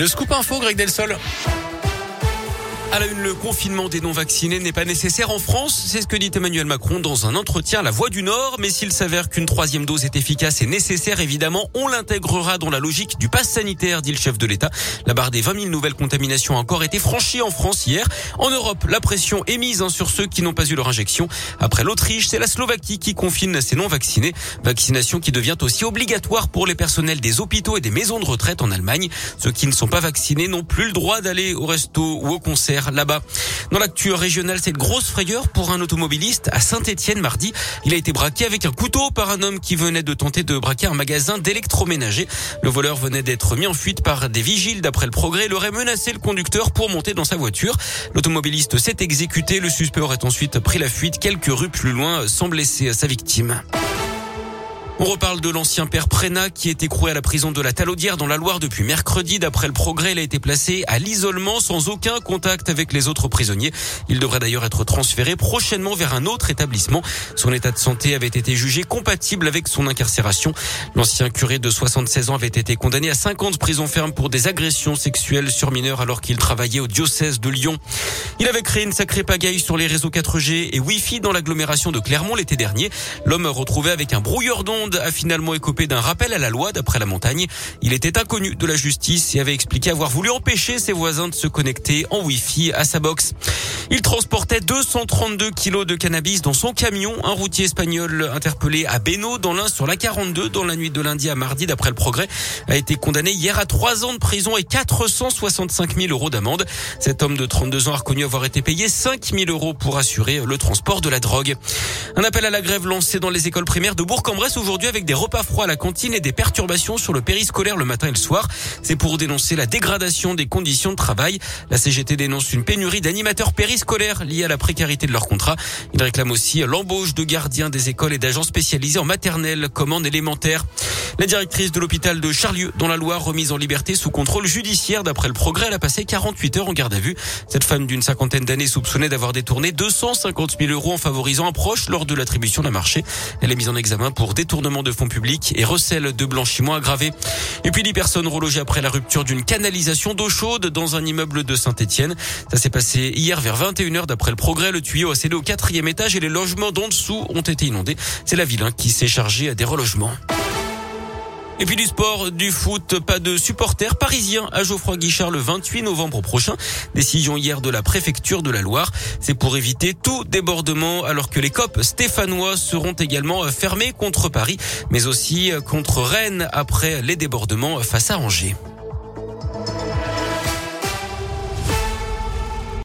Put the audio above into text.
le scoop info, Greg Delsol. À la une, le confinement des non-vaccinés n'est pas nécessaire en France. C'est ce que dit Emmanuel Macron dans un entretien à la Voix du Nord. Mais s'il s'avère qu'une troisième dose est efficace et nécessaire, évidemment, on l'intégrera dans la logique du pass sanitaire, dit le chef de l'État. La barre des 20 000 nouvelles contaminations a encore été franchie en France hier. En Europe, la pression est mise hein, sur ceux qui n'ont pas eu leur injection. Après l'Autriche, c'est la Slovaquie qui confine ses non-vaccinés. Vaccination qui devient aussi obligatoire pour les personnels des hôpitaux et des maisons de retraite en Allemagne. Ceux qui ne sont pas vaccinés n'ont plus le droit d'aller au resto ou au concert là-bas. Dans l'actu régionale, c'est une grosse frayeur pour un automobiliste à Saint-Étienne mardi. Il a été braqué avec un couteau par un homme qui venait de tenter de braquer un magasin d'électroménager. Le voleur venait d'être mis en fuite par des vigiles d'après le progrès. Il aurait menacé le conducteur pour monter dans sa voiture. L'automobiliste s'est exécuté. Le suspect aurait ensuite pris la fuite quelques rues plus loin sans blesser sa victime. On reparle de l'ancien père Prénat qui est écroué à la prison de la Talaudière dans la Loire depuis mercredi. D'après le progrès, il a été placé à l'isolement sans aucun contact avec les autres prisonniers. Il devrait d'ailleurs être transféré prochainement vers un autre établissement. Son état de santé avait été jugé compatible avec son incarcération. L'ancien curé de 76 ans avait été condamné à 50 prisons fermes pour des agressions sexuelles sur mineurs alors qu'il travaillait au diocèse de Lyon. Il avait créé une sacrée pagaille sur les réseaux 4G et Wi-Fi dans l'agglomération de Clermont l'été dernier. L'homme retrouvé avec un brouilleur d'ondes a finalement écopé d'un rappel à la loi d'après la montagne. Il était inconnu de la justice et avait expliqué avoir voulu empêcher ses voisins de se connecter en Wi-Fi à sa box. Il transportait 232 kilos de cannabis dans son camion. Un routier espagnol interpellé à Beno dans l'un sur la 42 dans la nuit de lundi à mardi d'après le progrès a été condamné hier à trois ans de prison et 465 000 euros d'amende. Cet homme de 32 ans a reconnu avoir été payé 5 000 euros pour assurer le transport de la drogue. Un appel à la grève lancé dans les écoles primaires de Bourg-en-Bresse aujourd'hui avec des repas froids à la cantine et des perturbations sur le périscolaire le matin et le soir. C'est pour dénoncer la dégradation des conditions de travail. La CGT dénonce une pénurie d'animateurs périscolaires scolaires liés à la précarité de leur contrat. Il réclame aussi l'embauche de gardiens des écoles et d'agents spécialisés en maternelle comme en élémentaire. La directrice de l'hôpital de Charlieu, dans la Loire, remise en liberté sous contrôle judiciaire. D'après le progrès, elle a passé 48 heures en garde à vue. Cette femme d'une cinquantaine d'années soupçonnée d'avoir détourné 250 000 euros en favorisant un proche lors de l'attribution d'un marché. Elle est mise en examen pour détournement de fonds publics et recel de blanchiment aggravé. Et puis 10 personnes relogées après la rupture d'une canalisation d'eau chaude dans un immeuble de Saint-Etienne. Ça s'est passé hier vers 21h d'après le progrès. Le tuyau a cédé au quatrième étage et les logements d'en dessous ont été inondés. C'est la ville hein, qui s'est chargée des relogements. Et puis du sport, du foot, pas de supporters parisiens à Geoffroy Guichard le 28 novembre prochain. Décision hier de la préfecture de la Loire. C'est pour éviter tout débordement alors que les COP stéphanois seront également fermés contre Paris, mais aussi contre Rennes après les débordements face à Angers.